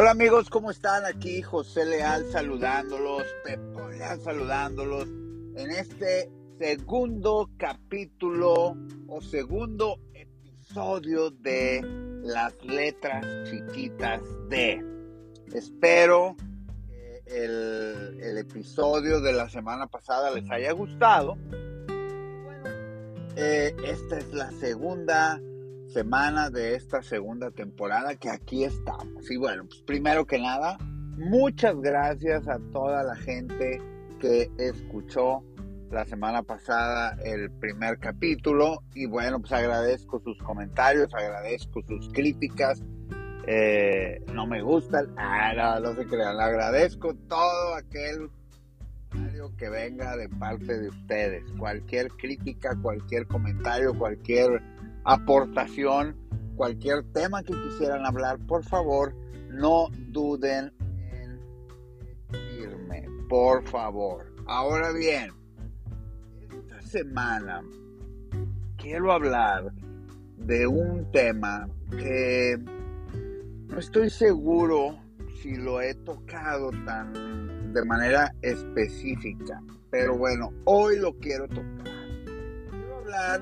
Hola amigos, ¿cómo están? Aquí José Leal saludándolos, Pepo Leal saludándolos en este segundo capítulo o segundo episodio de las letras chiquitas de. Espero que el, episodio de la semana pasada les haya gustado. Eh, esta es la segunda semana de esta segunda temporada que aquí estamos. Y bueno, pues primero que nada, muchas gracias a toda la gente que escuchó la semana pasada el primer capítulo y bueno, pues agradezco sus comentarios, agradezco sus críticas. Eh, no me gustan, ah, no, no se crean, agradezco todo aquel que venga de parte de ustedes, cualquier crítica, cualquier comentario, cualquier aportación, cualquier tema que quisieran hablar, por favor, no duden en decirme, por favor. Ahora bien, esta semana quiero hablar de un tema que no estoy seguro si lo he tocado tan de manera específica, pero bueno, hoy lo quiero tocar. Quiero hablar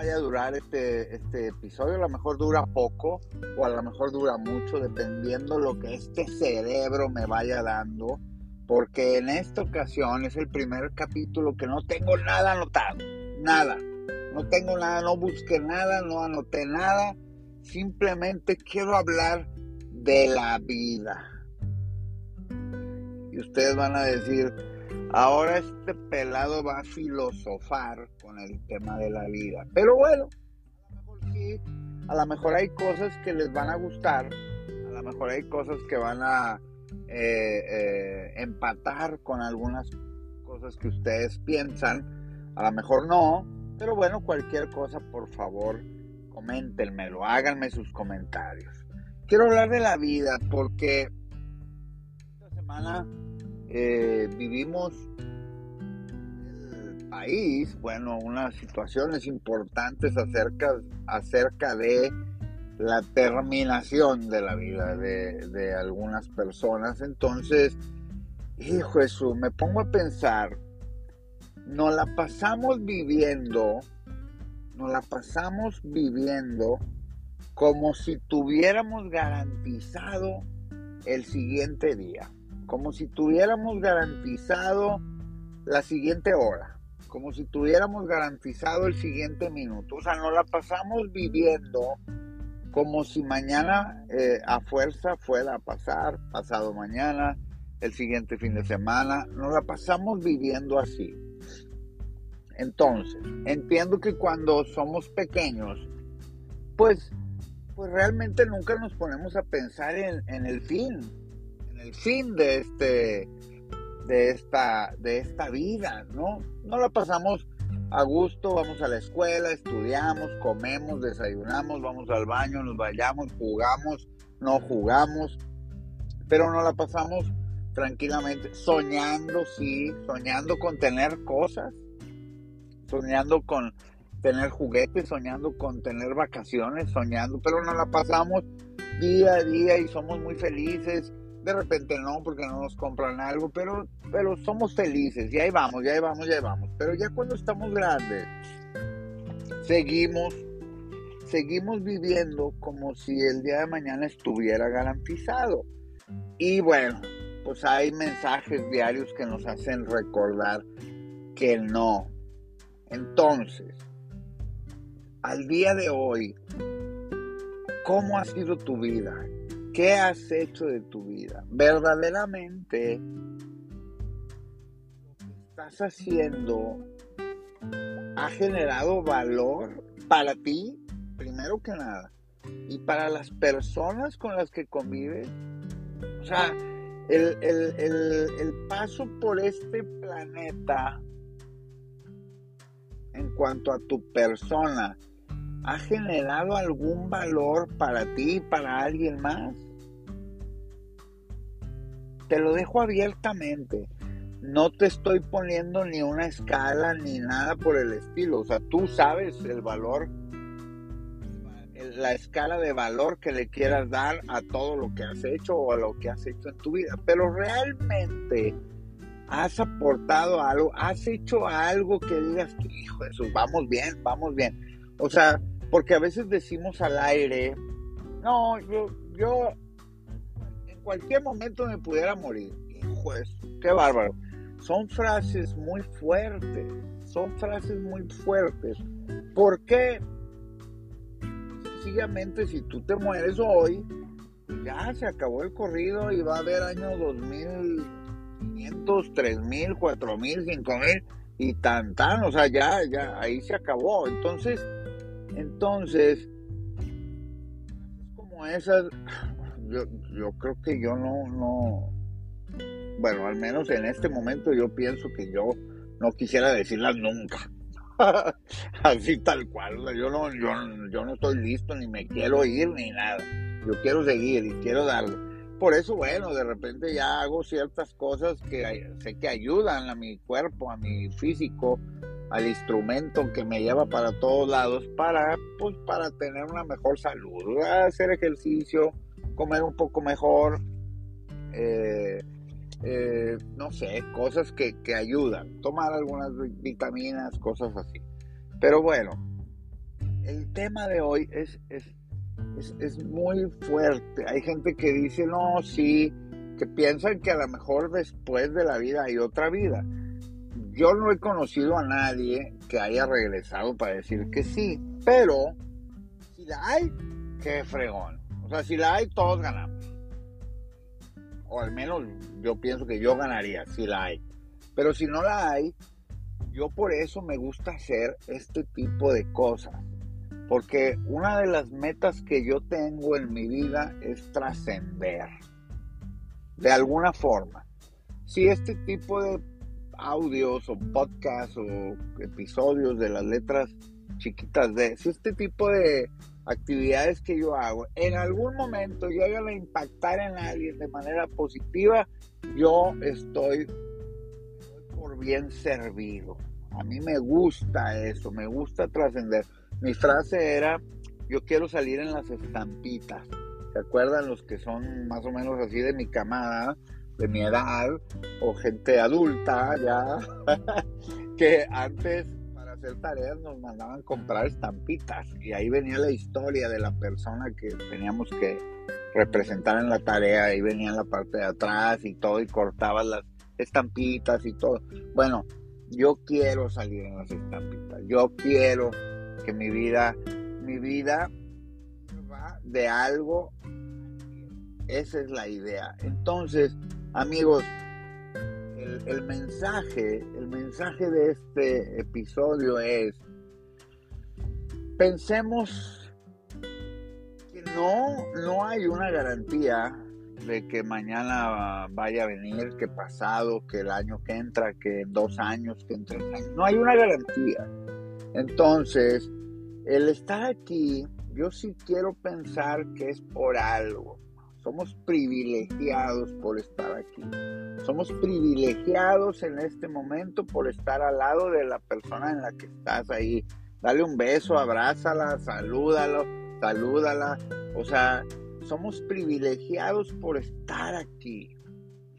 vaya a durar este, este episodio. A lo mejor dura poco o a lo mejor dura mucho, dependiendo lo que este cerebro me vaya dando. Porque en esta ocasión es el primer capítulo que no tengo nada anotado. Nada. No tengo nada, no busqué nada, no anoté nada. Simplemente quiero hablar de la vida. Y ustedes van a decir, Ahora este pelado va a filosofar con el tema de la vida. Pero bueno, a lo mejor sí, a lo mejor hay cosas que les van a gustar, a lo mejor hay cosas que van a eh, eh, empatar con algunas cosas que ustedes piensan, a lo mejor no, pero bueno, cualquier cosa, por favor, coméntenmelo, háganme sus comentarios. Quiero hablar de la vida porque esta semana eh, vivimos país, bueno, unas situaciones importantes acerca, acerca de la terminación de la vida de, algunas personas. Entonces, hijo Jesús, me pongo a pensar, nos la pasamos viviendo, nos la pasamos viviendo como si tuviéramos garantizado el siguiente día como si tuviéramos garantizado la siguiente hora, como si tuviéramos garantizado el siguiente minuto. O sea, nos la pasamos viviendo como si mañana eh, a fuerza fuera a pasar, pasado mañana, el siguiente fin de semana. Nos la pasamos viviendo así. Entonces, entiendo que cuando somos pequeños, pues, pues realmente nunca nos ponemos a pensar en, en el fin, el fin de este de esta de esta vida, ¿no? No la pasamos a gusto, vamos a la escuela, estudiamos, comemos, desayunamos, vamos al baño, nos vayamos, jugamos, no jugamos, pero no la pasamos tranquilamente, soñando, sí, soñando con tener cosas, soñando con tener juguetes, soñando con tener vacaciones, soñando, pero no la pasamos día a día y somos muy felices de repente no, porque no nos compran algo, pero, pero somos felices y ahí vamos, ya ahí vamos, ya ahí vamos. Pero ya cuando estamos grandes, seguimos, seguimos viviendo como si el día de mañana estuviera garantizado. Y bueno, pues hay mensajes diarios que nos hacen recordar que no. Entonces, al día de hoy, ¿cómo ha sido tu vida? ¿Qué has hecho de tu vida? Verdaderamente lo que estás haciendo ha generado valor para ti, primero que nada, y para las personas con las que convives. O sea, el, el paso por este planeta en cuanto a tu persona ha generado algún valor para ti para alguien más? Te lo dejo abiertamente. No te estoy poniendo ni una escala ni nada por el estilo. O sea, tú sabes el valor, la escala de valor que le quieras dar a todo lo que has hecho o a lo que has hecho en tu vida. Pero realmente has aportado algo, has hecho algo que digas, hijo eso, vamos bien, vamos bien. O sea, porque a veces decimos al aire, no, yo, yo cualquier momento me pudiera morir. Hijo de qué bárbaro. Son frases muy fuertes, son frases muy fuertes. ¿Por qué? Sencillamente, si tú te mueres hoy, ya se acabó el corrido y va a haber año 2500, 3000, 4000, 5000 y tan tan, o sea, ya, ya, ahí se acabó. Entonces, entonces, como esas, yo, yo creo que yo no, no, bueno, al menos en este momento yo pienso que yo no quisiera decirlas nunca. Así tal cual. yo no, yo, yo no estoy listo, ni me quiero ir, ni nada. Yo quiero seguir y quiero darle. Por eso, bueno, de repente ya hago ciertas cosas que sé que ayudan a mi cuerpo, a mi físico, al instrumento que me lleva para todos lados para, pues, para tener una mejor salud, hacer ejercicio, comer un poco mejor, eh, eh, no sé, cosas que, ayudan, tomar algunas vitaminas, cosas así. Pero bueno, el tema de hoy es, es, es, muy fuerte. Hay gente que dice, no, sí, que piensan que a lo mejor después de la vida hay otra vida. Yo no he conocido a nadie que haya regresado para decir que sí, pero si la hay, qué fregón. O sea, si la hay, todos ganamos o al menos yo pienso que yo ganaría si la hay. Pero si no la hay, yo por eso me gusta hacer este tipo de cosas. Porque una de las metas que yo tengo en mi vida es trascender. De alguna forma. Si este tipo de audios o podcasts o episodios de las letras chiquitas de, si este tipo de actividades que yo hago, en algún momento llegan a impactar en alguien de manera positiva, yo estoy por bien servido. A mí me gusta eso, me gusta trascender. Mi frase era, yo quiero salir en las estampitas. ¿Se acuerdan los que son más o menos así de mi camada, de mi edad, o gente adulta ya, que antes hacer tareas nos mandaban comprar estampitas. Y ahí venía la historia de la persona que teníamos que representar en la tarea, ahí venía en la parte de atrás y todo y cortabas las estampitas y todo. Bueno, yo quiero salir en las estampitas, yo quiero que mi vida, mi vida va de algo, esa es la idea. Entonces, amigos, el, mensaje, el mensaje de este episodio es, pensemos que no, no hay una garantía de que mañana vaya a venir, que pasado, que el año que entra, que dos años, que en tres años. No hay una garantía. Entonces, el estar aquí, yo sí quiero pensar que es por algo. Somos privilegiados por estar aquí. Somos privilegiados en este momento por estar al lado de la persona en la que estás ahí. Dale un beso, abrázala, salúdalo, salúdala. O sea, somos privilegiados por estar aquí.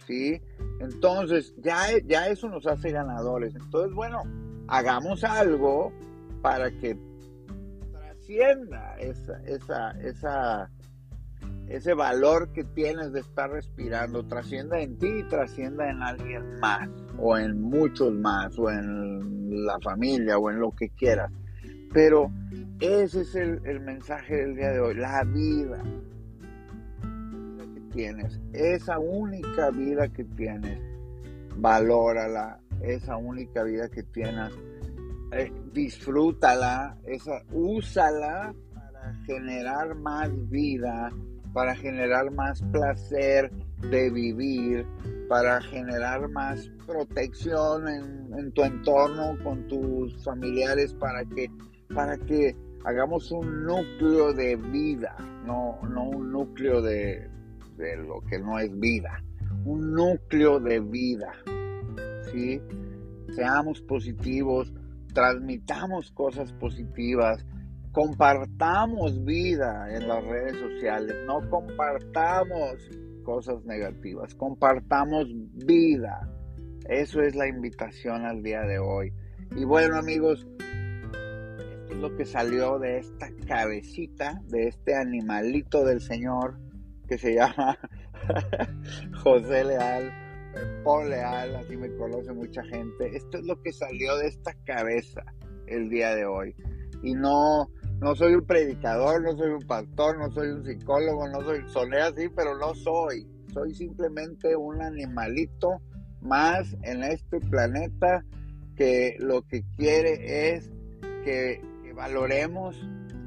¿Sí? Entonces, ya, ya eso nos hace ganadores. Entonces, bueno, hagamos algo para que trascienda esa, esa, esa ese valor que tienes de estar respirando trascienda en ti y trascienda en alguien más, o en muchos más, o en la familia, o en lo que quieras. Pero ese es el, mensaje del día de hoy, la vida que tienes, esa única vida que tienes, valórala, esa única vida que tienes, eh, disfrútala, esa, úsala para generar más vida para generar más placer de vivir, para generar más protección en, tu entorno con tus familiares, para que, para que hagamos un núcleo de vida, no, no un núcleo de, de lo que no es vida, un núcleo de vida, ¿sí? Seamos positivos, transmitamos cosas positivas, compartamos vida en las redes sociales, no compartamos cosas negativas, compartamos vida. Eso es la invitación al día de hoy. Y bueno amigos, esto es lo que salió de esta cabecita, de este animalito del Señor que se llama José Leal, Paul Leal, así me conoce mucha gente. Esto es lo que salió de esta cabeza el día de hoy. Y no, no soy un predicador, no soy un pastor, no soy un psicólogo, no soy, soné así, pero no soy. Soy simplemente un animalito más en este planeta que lo que quiere es que, valoremos,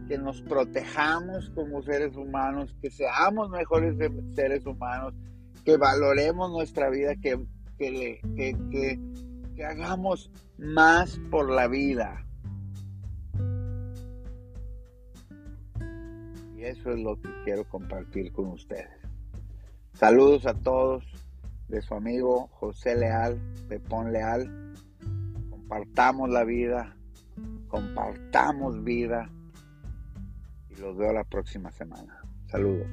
que nos protejamos como seres humanos, que seamos mejores seres humanos, que valoremos nuestra vida, que, que, que, que hagamos más por la vida. Eso es lo que quiero compartir con ustedes. Saludos a todos de su amigo José Leal, Pepón Leal. Compartamos la vida, compartamos vida y los veo la próxima semana. Saludos.